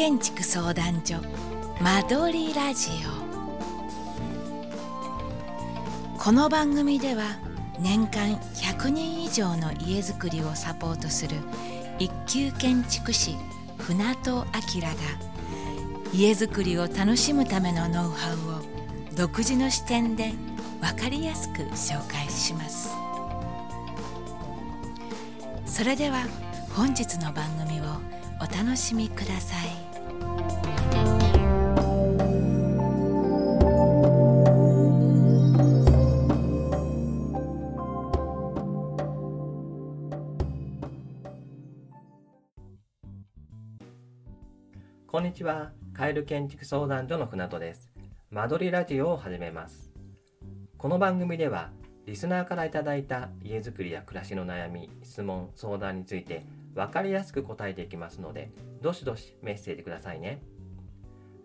建築相談所間取りラジオ。この番組では年間100人以上の家づくりをサポートする一級建築士船戸明が家づくりを楽しむためのノウハウを独自の視点で分かりやすく紹介します。それでは本日の番組をお楽しみください。こんにちは。カエル建築相談所の船戸です。間取りラジオを始めます。この番組では、リスナーからいただいた家づくりや暮らしの悩み、質問、相談について分かりやすく答えていきますので、どしどしメッセージくださいね。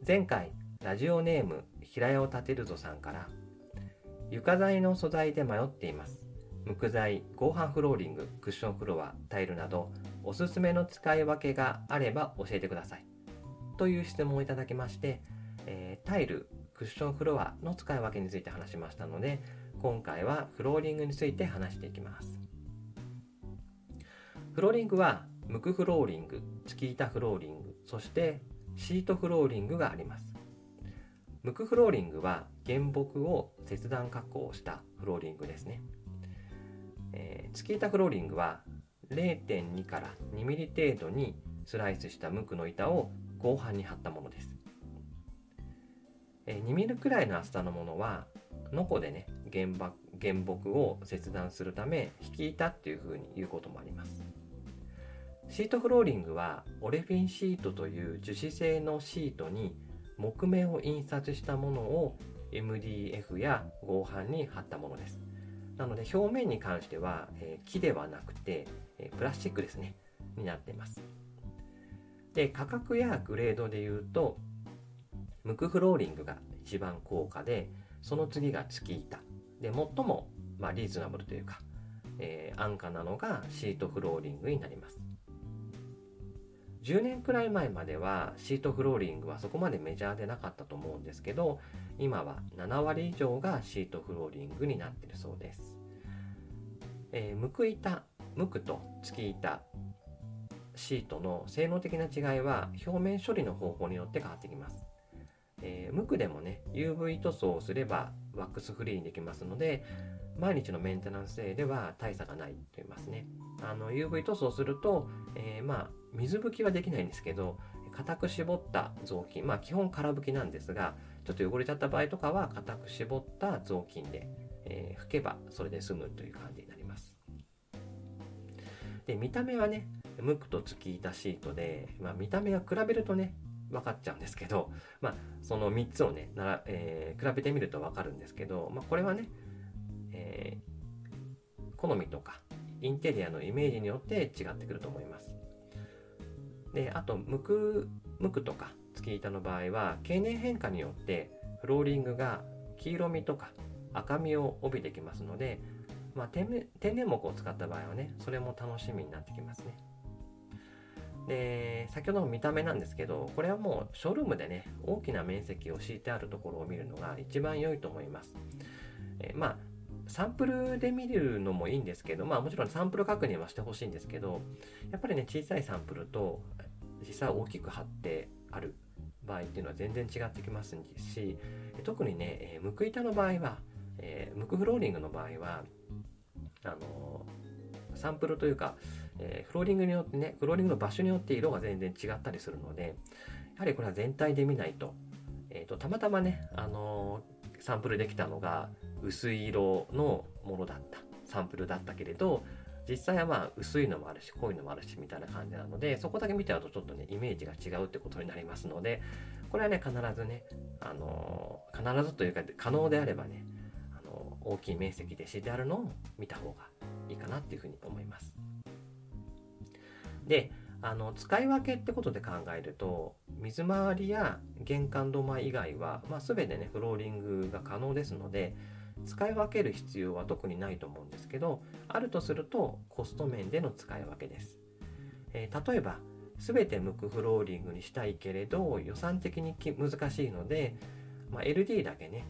前回、ラジオネーム平屋を建てるぞさんから、床材の素材で迷っています。木材、合板フローリング、クッションフロア、タイルなど、おすすめの使い分けがあれば教えてください。という質問をいただきまして、えー、タイル、クッションフロアの使い分けについて話しましたので、今回はフローリングについて話していきます。フローリングは、無垢フローリング、突き板フローリング、そしてシートフローリングがあります。無垢フローリングは原木を切断加工したフローリングですね。えー、突き板フローリングは0.2から2ミリ程度にスライスした無垢の板を合板に貼ったものです。え2ミリくらいの厚さのものはノコでね原原木を切断するため引き板っていうふうに言うこともあります。シートフローリングはオレフィンシートという樹脂製のシートに木目を印刷したものを MDF や合板に貼ったものです。なので表面に関しては、え、木ではなくて、え、プラスチックですね、になっています。で、価格やグレードで言うと、ムクフローリングが一番高価で、その次が月板。で、最も、まあ、リーズナブルというか、えー、安価なのがシートフローリングになります。10年くらい前まではシートフローリングはそこまでメジャーでなかったと思うんですけど、今は7割以上がシートフローリングになってるそうです。えー、ムク板、ムクと月板シートの性能的な違いは表面処理の方法によって変わってきます。えー、無垢でもね、UV 塗装をすればワックスフリーにできますので、毎日のメンテナンスでは大差がないと言いますね。あの UV 塗装すると、えー、まあ水拭きはできないんですけど、固く絞った雑巾、まあ基本空拭きなんですが、ちょっと汚れちゃった場合とかは固く絞った雑巾で、えー、拭けばそれで済むという感じになります。で、見た目はね、無垢と突き板シートで、まあ、見た目が比べるとね、分かっちゃうんですけど、まあ、その3つをね、ならえー、比べてみると分かるんですけど、まあ、これはね、えー、好みとか、インテリアのイメージによって違ってくると思います。で、あと、無垢、無垢とか、突き板の場合は、経年変化によって、フローリングが黄色みとか赤みを帯びてきますので、まあ、天然木を使った場合はね、それも楽しみになってきますね。で、先ほどの見た目なんですけど、これはもうショールームでね、大きな面積を敷いてあるところを見るのが一番良いと思います。えまあ、サンプルで見るのもいいんですけど、まあもちろんサンプル確認はしてほしいんですけど、やっぱりね、小さいサンプルと実際大きく貼ってある場合っていうのは全然違ってきますし、特にね、えー、ムク板の場合は、えー、ムクフローリングの場合は、あのー、サンプルというか、えー、フローリングによってね、フローリングの場所によって色が全然違ったりするので、やはりこれは全体で見ないと、えっ、ー、と、たまたまね、あのー、サンプルできたのが薄い色のものだった、サンプルだったけれど、実際はまあ薄いのもあるし濃いのもあるしみたいな感じなのでそこだけ見ちゃうとちょっとねイメージが違うってことになりますのでこれはね必ずねあの必ずというか可能であればねあの大きい面積で敷いてあるのを見た方がいいかなっていうふうに思います。であの使い分けってことで考えると水回りや玄関土間以外は、まあ、全てねフローリングが可能ですので使い分ける必要は特にないと思うんですけどあるとするとコスト面での使い分けです、えー、例えば全て無垢フローリングにしたいけれど予算的に難しいので、まあ、LD だけね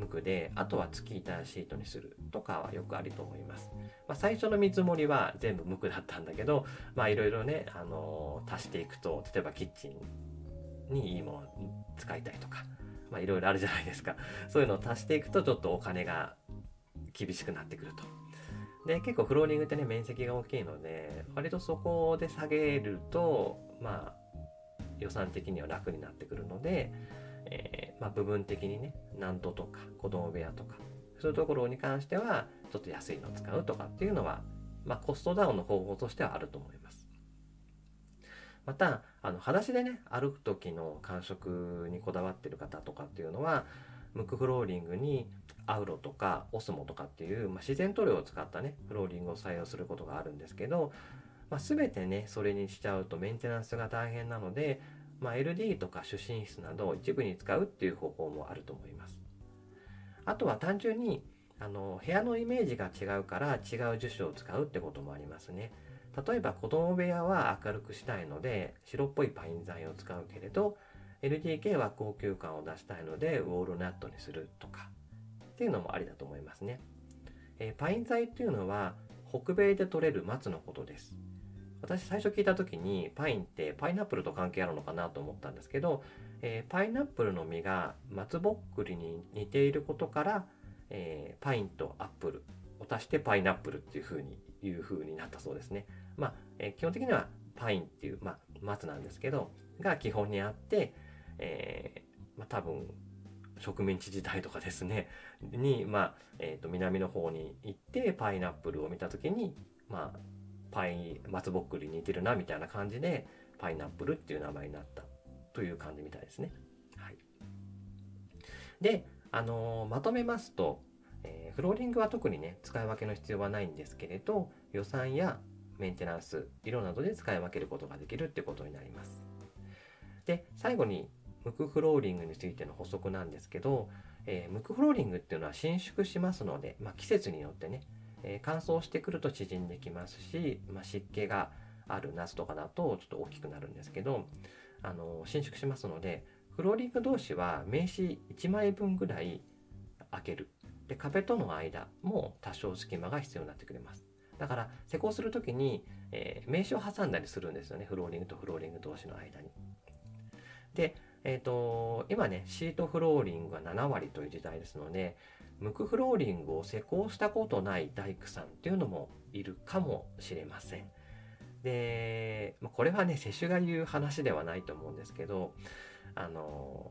無垢であとは月板シートにするとかはよくありと思います、まあ、最初の見積もりは全部無垢だったんだけどまあいろいろね、あのー、足していくと例えばキッチンにいいものを使いたいとかまあいろいろあるじゃないですか。そういうのを足していくとちょっとお金が厳しくなってくると。で結構フローリングってね面積が大きいので割とそこで下げるとまあ予算的には楽になってくるので、えー、まあ、部分的にね南戸とか子供部屋とかそういうところに関してはちょっと安いのを使うとかっていうのは、まあ、コストダウンの方法としてはあると思います。またあの裸足でね歩く時の感触にこだわってる方とかっていうのはムクフローリングにアウロとかオスモとかっていう、まあ、自然塗料を使ったねフローリングを採用することがあるんですけど、まあ、全てねそれにしちゃうとメンテナンスが大変なので、まあ、LD とか主寝室などを一部に使うっていう方法もあると思います。あとは単純にあの部屋のイメージが違うから違う樹脂を使うってこともありますね。例えば子供部屋は明るくしたいので白っぽいパイン材を使うけれど LDK は高級感を出したいのでウォールナットにするとかっていうのもありだと思いますね。えー、パイン材っていうのは北米で採れる松のことです。私最初聞いた時にパインってパイナップルと関係あるのかなと思ったんですけど、えー、パイナップルの実が松ぼっくりに似ていることから、えー、パインとアップルを足してパイナップルっていう風にいう風になったそうですね。まあ、えー、基本的にはパインっていう、まあ、松なんですけどが基本にあって、えまあ、多分植民地時代とかですねに、まあえー、と南の方に行ってパイナップルを見た時に、まあ、パイ松ぼっくり似てるなみたいな感じでパイナップルっていう名前になったという感じみたいですね。はい、で、あのー、まとめますと、えー、フローリングは特にね使い分けの必要はないんですけれど予算やメンテナンス色などで使い分けることができるってことになります。で最後にムクフローリングについての補足なんですけど、えー、ムクフローリングっていうのは伸縮しますので、まあ、季節によってね、えー、乾燥してくると縮んできますし、まあ、湿気がある夏とかだとちょっと大きくなるんですけどあの伸縮しますのでフローリング同士は名刺1枚分ぐらい開ける。で壁との間も多少隙間が必要になってくれます。だから施工する時に、えー、名刺を挟んだりするんですよね。フローリングとフローリング同士の間に。でえっ、ー、と、今ね、シートフローリングが7割という時代ですので、無垢フローリングを施工したことない大工さんっていうのもいるかもしれません。で、これはね、施主が言う話ではないと思うんですけど、あの、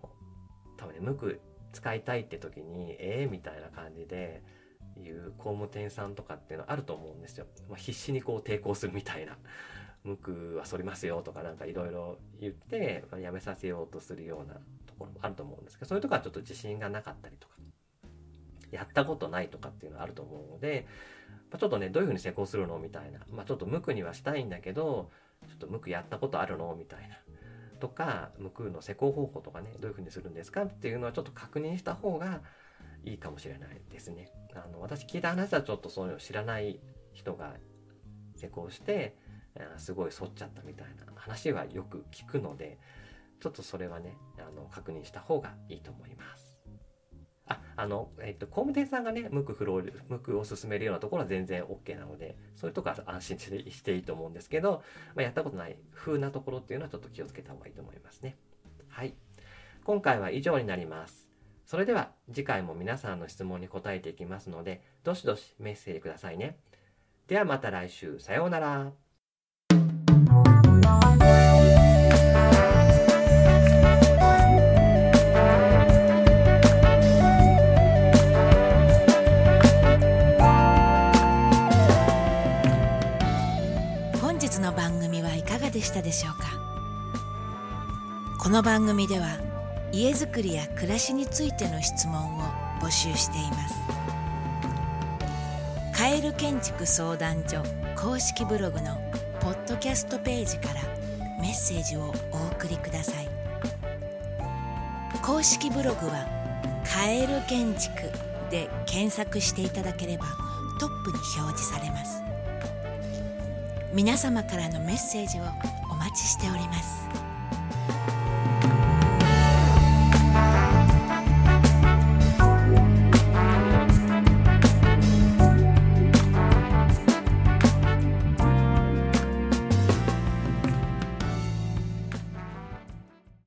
多分ね、無垢使いたいって時に、ええー、みたいな感じで、いう工務店さんとかっていうのはあると思うんですよ。まあ、必死にこう抵抗するみたいな。無垢は反りますよとかなんかいろいろ言って、まあ、やめさせようとするようなところもあると思うんですけどそういうとこはちょっと自信がなかったりとかやったことないとかっていうのはあると思うので、まあ、ちょっとねどういうふうに施工するのみたいな、まあ、ちょっと無垢にはしたいんだけどちょっと無垢やったことあるのみたいなとか無垢の施工方法とかねどういうふうにするんですかっていうのはちょっと確認した方がいいかもしれないですね。あの私聞いた話はちょっとそういうの知らない人が施工してすごい反っちゃったみたいな話はよく聞くのでちょっとそれはねあの確認した方がいいと思います。あ、の、えっと、工務店さんがね、無垢フロール、無垢を進めるようなところは全然 OK なので、そういうとこは安心してしていいと思うんですけど、まあ、やったことない風なところっていうのはちょっと気をつけた方がいいと思いますね。はい。今回は以上になります。それでは次回も皆さんの質問に答えていきますので、どしどしメッセージくださいね。ではまた来週、さようなら。この番組では家づくりや暮らしについての質問を募集しています。カエル建築相談所公式ブログのポッドキャストページからメッセージをお送りください。公式ブログは「カエル建築」で検索していただければトップに表示されます。皆様からのメッセージをお待ちしております。